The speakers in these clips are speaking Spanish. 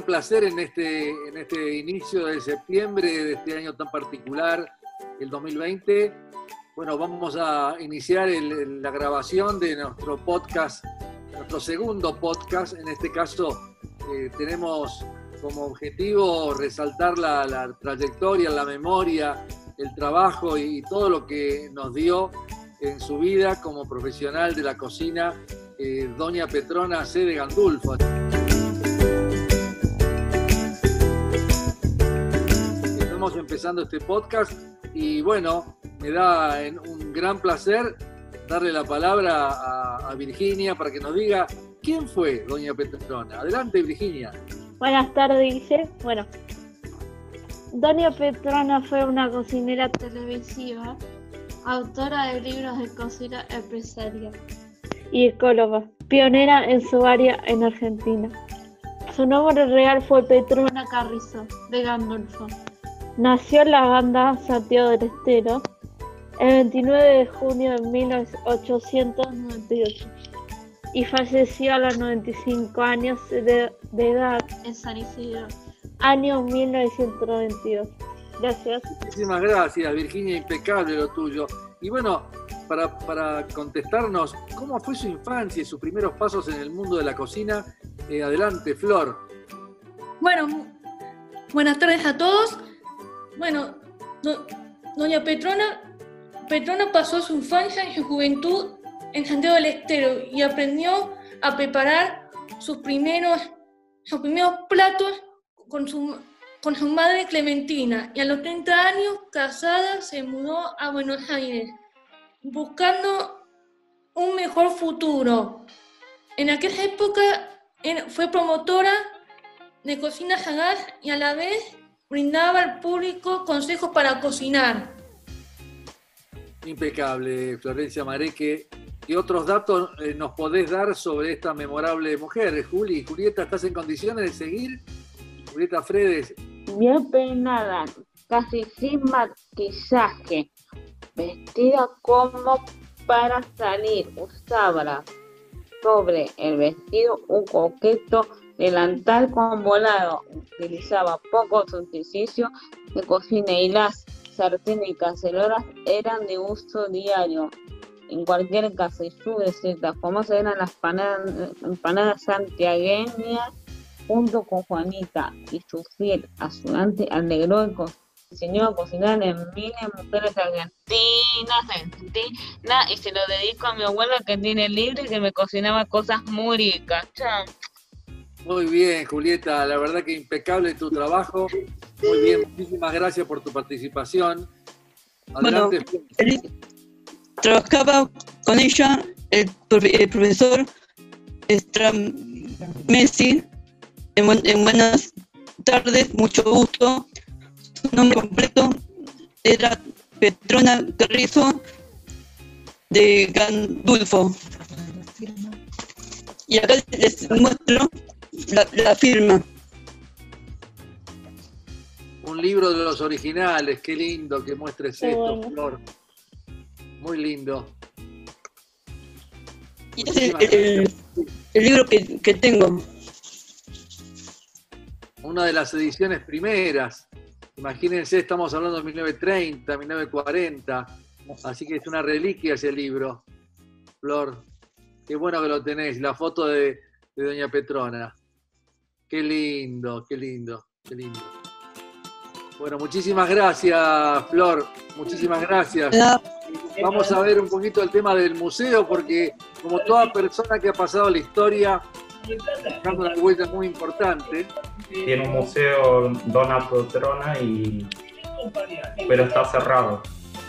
gran placer en este, en este inicio de septiembre de este año tan particular, el 2020. Bueno, vamos a iniciar la grabación de nuestro podcast, nuestro segundo podcast. En este caso, eh, tenemos como objetivo resaltar la, trayectoria, la memoria, el trabajo y, todo lo que nos dio en su vida como profesional de la cocina, eh, doña Petrona C. de Gandulfo. Empezando este podcast y bueno, me da un gran placer darle la palabra a, Virginia para que nos diga quién fue doña Petrona. Adelante, Virginia. Buenas tardes, dice. Bueno, Doña Petrona fue una cocinera televisiva, autora de libros de cocina empresarial y ecóloga, pionera en su área en Argentina. Su nombre real fue Petrona Carrizo de Gandolfo. Nació en la banda Santiago del Estero el 29 de junio de 1898 y falleció a los 95 años de, edad en San Isidro, año 1992. Gracias. Muchísimas gracias, Virginia, impecable lo tuyo. Y bueno, para, para contestarnos, ¿cómo fue su infancia y sus primeros pasos en el mundo de la cocina? Eh, adelante, Flor. Bueno, buenas tardes a todos. Bueno, doña Petrona, Petrona pasó su infancia y su juventud en Santiago del Estero y aprendió a preparar sus primeros, sus primeros platos con su, con su madre Clementina y a los 30 años, casada, se mudó a Buenos Aires, buscando un mejor futuro. En aquella época fue promotora de cocina sagaz y a la vez brindaba al público consejos para cocinar. Impecable, Florencia Mareque. ¿Qué otros datos eh, nos podés dar sobre esta memorable mujer? Juli, Julieta, ¿estás en condiciones de seguir? Julieta Fredes. Bien peinada, casi sin maquillaje, vestida como para salir, usaba sobre el vestido un coqueto delantal con volado, utilizaba pocos utensilios de cocina y las sartenes y cacerolas eran de uso diario en cualquier casa y su receta, se eran las empanadas, santiagueñas, junto con Juanita y su fiel ayudante alegró y enseñó a cocinar en miles de mujeres argentinas, argentinas, y se lo dedico a mi abuela que tiene libre y que me cocinaba cosas muy ricas. Muy bien, Julieta, la verdad que impecable tu trabajo. Muy bien, muchísimas gracias por tu participación. Adelante trabajaba con ella el, profesor Messi. En, en, buenas tardes, mucho gusto. Su nombre completo era Petrona Carrizo de Gandulfo. Y acá les muestro la, firma. Un libro de los originales, qué lindo que muestres esto, Flor. Muy lindo. Y este es el, libro que, tengo. Una de las ediciones primeras. Imagínense, estamos hablando de 1930, 1940. Así que es una reliquia ese libro. Flor, qué bueno que lo tenéis. La foto de, de Doña Petrona. Qué lindo, qué lindo, qué lindo. Bueno, muchísimas gracias, Flor. Muchísimas gracias. Vamos a ver un poquito el tema del museo, porque como toda persona que ha pasado la historia, dando una vuelta muy importante. Tiene un museo Dona Petrona y pero está cerrado.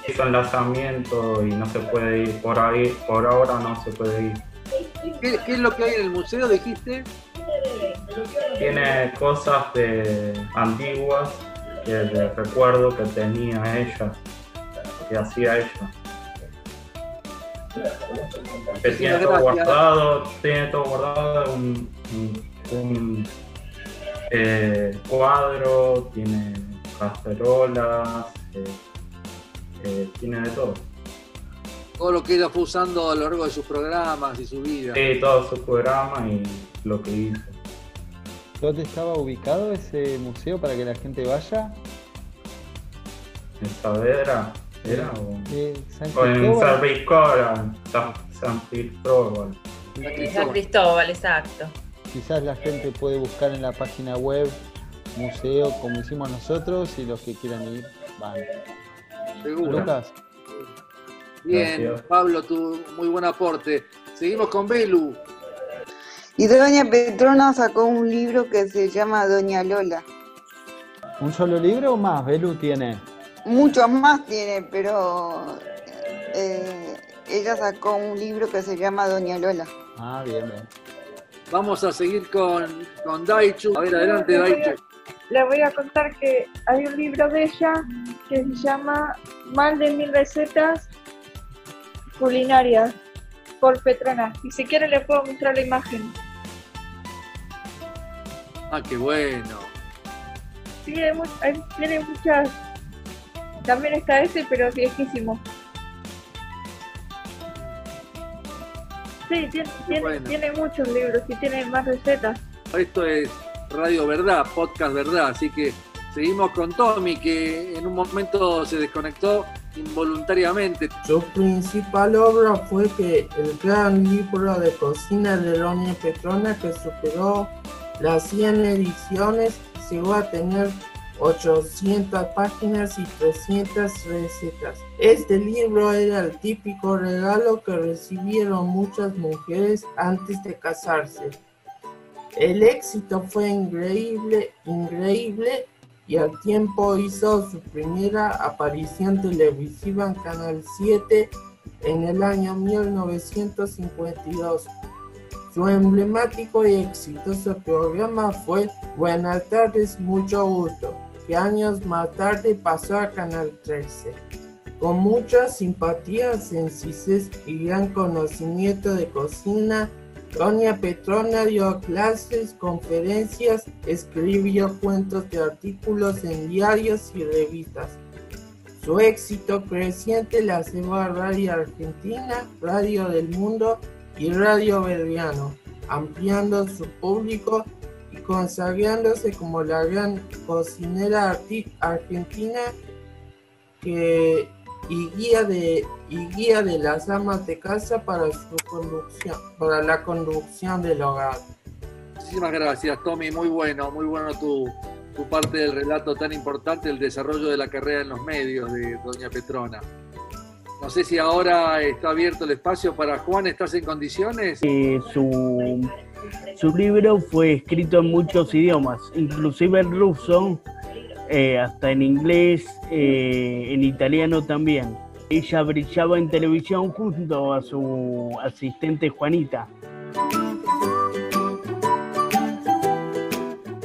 Hizo enlazamiento y no se puede ir por ahí, por ahora no se puede ir. ¿Qué, qué es lo que hay en el museo, dijiste? Tiene cosas de antiguas que recuerdo que tenía ella, que hacía ella. Que tiene todo guardado, tiene todo guardado, un, eh, cuadro, tiene cacerolas, eh, eh, tiene de todo. Todo lo que ella fue usando a lo largo de sus programas y su vida. Sí, todos sus programas y lo que hizo. ¿Dónde estaba ubicado ese museo para que la gente vaya? ¿En Saavedra? ¿Era? O, Eh, San o en Cristóbal. San Cristóbal. San, San Cristóbal. San San Cristóbal. Cristóbal, exacto. Quizás la gente puede buscar en la página web museo como hicimos nosotros y los que quieran ir van. Seguro. Lucas, Bien, Gracias. Pablo, tu muy buen aporte. Seguimos con Belu. Y Doña Petrona sacó un libro que se llama Doña Lola. ¿un solo libro o más? Belu tiene. Muchos más tiene, pero eh, ella sacó un libro que se llama Doña Lola. Ah, bien, bien. Vamos a seguir con, con Daichu. A ver, adelante, Daichu. Le voy a contar que hay un libro de ella que se llama Más de mil recetas culinarias por Petrona. Y si quiere le puedo mostrar la imagen. Ah, qué bueno. Sí, hay mu- hay- tiene muchas. También está ese, pero es viejísimo. Sí, tiene, tiene, bueno. tiene muchos libros y tiene más recetas. Esto es Radio Verdad, Podcast Verdad. Así que seguimos con Tommy, que en un momento se desconectó involuntariamente. Su principal obra fue que el gran libro de cocina de Doña Petrona que superó las 100 ediciones llegó a tener 800 páginas y 300 recetas. Este libro era el típico regalo que recibieron muchas mujeres antes de casarse. El éxito fue increíble, increíble y al tiempo hizo su primera aparición televisiva en Canal 7 en el año 1952. Su emblemático y exitoso programa fue Buenas tardes, mucho gusto, que años más tarde pasó a Canal 13. Con mucha simpatía, sencillez y gran conocimiento de cocina, Doña Petrona dio clases, conferencias, escribió cuentos de artículos en diarios y revistas. Su éxito creciente la llevó a Radio Argentina, Radio del Mundo y Radio Belgrano, ampliando su público y consagrándose como la gran cocinera argentina y, guía de, y guía de las amas de casa para, su conducción, para la conducción del hogar. Muchísimas gracias, Tommy. Muy bueno, muy bueno tu, tu parte del relato tan importante, el desarrollo de la carrera en los medios de Doña Petrona. No sé si ahora está abierto el espacio para Juan, ¿estás en condiciones? Eh, su, su libro fue escrito en muchos idiomas, inclusive en ruso, eh, hasta en inglés, eh, en italiano también. Ella brillaba en televisión junto a su asistente Juanita.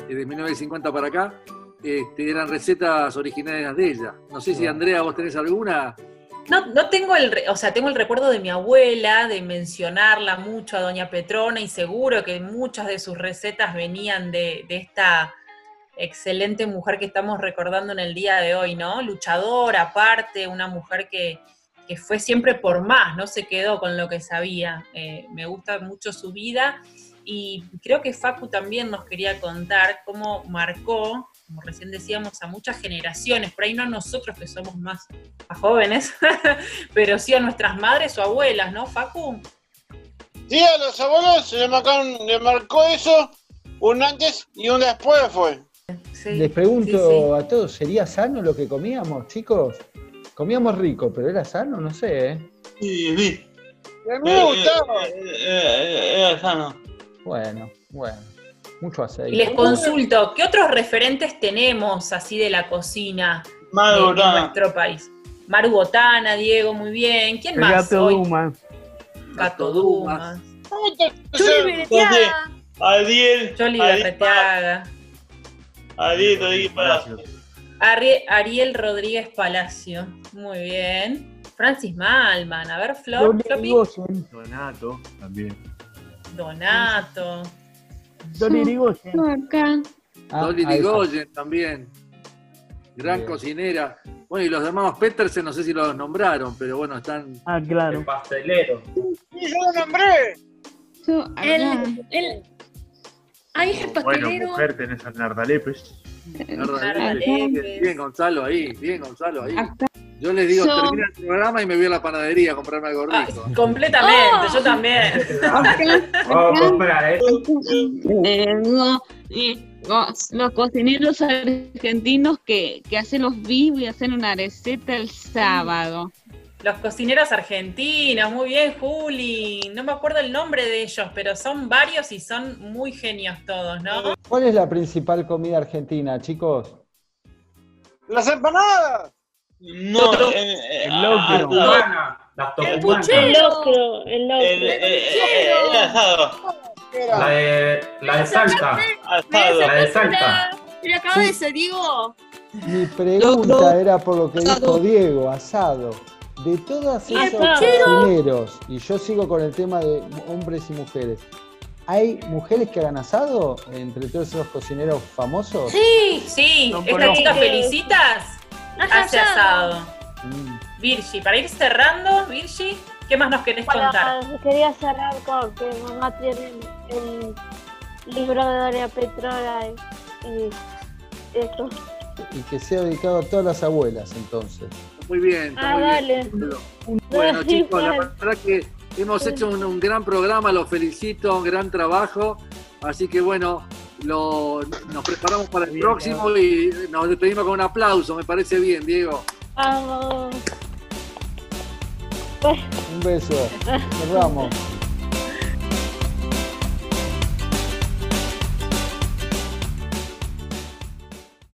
Desde 1950 para acá, este, eran recetas originarias de ella. No sé si Andrea, vos tenés alguna. No, no tengo el, o sea, tengo el recuerdo de mi abuela, de mencionarla mucho a Doña Petrona y seguro que muchas de sus recetas venían de, de esta excelente mujer que estamos recordando en el día de hoy, ¿no? Luchadora, aparte, una mujer que, que fue siempre por más, no se quedó con lo que sabía. Eh, me gusta mucho su vida y creo que Facu también nos quería contar cómo marcó, como recién decíamos, a muchas generaciones, por ahí no a nosotros que somos más, jóvenes, pero sí a nuestras madres o abuelas, ¿no, Facu? Sí, a los abuelos le, marcaron, le marcó eso un antes y un después fue. Les pregunto a todos, ¿sería sano lo que comíamos, chicos? Comíamos rico, pero ¿era sano? No sé, ¿eh? Sí, sí. A mí me gustaba. Era sano. Bueno, bueno. Mucho aceite. Y les consulto, ¿qué otros referentes tenemos así de la cocina de, de nuestro país? Maru Botana, Diego, muy bien. ¿Quién más? gato hoy? Dumas. Gato Dumas. Adiel. Jolly Adiel Berretiaga. Adiel Rodríguez Palacio. Ariel Rodríguez Palacio. Muy bien. Francis Malman. A ver, Flor. Donato también. Donato. Dolly Irigoyen. Acá. Ah, Dolly ahí está. Digoyen también. Gran Bien. cocinera. Bueno, y los hermanos Petersen, no sé si los nombraron, pero bueno, están. Ah, claro. El pastelero. ¡Y yo lo nombré! Yo acá. El, el- Ay, es el Bueno, pastelero. mujer, tenés a Nardalepes. Bien, bien, Gonzalo ahí, bien, Gonzalo ahí. Yo les digo, So- termina el programa y me voy a la panadería a comprarme algo rico. Completamente, yo también. Vamos a comprar, ¿eh? Eh, no, los, los cocineros argentinos que, que hacen los vivos y hacen una receta el sábado. Los cocineros argentinos, muy bien, Juli. No me acuerdo el nombre de ellos, pero son varios y son muy genios todos, ¿no? ¿Cuál es la principal comida argentina, chicos? ¡Las empanadas! No, eh, El ah, locro. Las El locro, el locro. el, eh, eh, el asado. La de, la de Salta. Asado. La de Salta. La cabeza, digo. Mi pregunta era por lo que dijo Diego, asado. De todas esos cocineros, y yo sigo con el tema de hombres y mujeres, ¿hay mujeres que hagan asado entre todos esos cocineros famosos? Sí, sí. No Esta chica Felicitas hace asado. Mm. Virgi, para ir cerrando, Virgi, ¿qué más nos querés contar? Quería cerrar con que mamá tiene el libro de Doria Petrona y, y esto. Y que sea dedicado a todas las abuelas, entonces. Muy bien, está Ah, muy dale. bien. Bueno, chicos, la verdad que hemos hecho un, un gran programa, los felicito, un gran trabajo. Así que bueno, lo- nos preparamos para el próximo y nos despedimos con un aplauso, me parece bien, Diego. Vamos. Un beso. Nos vamos.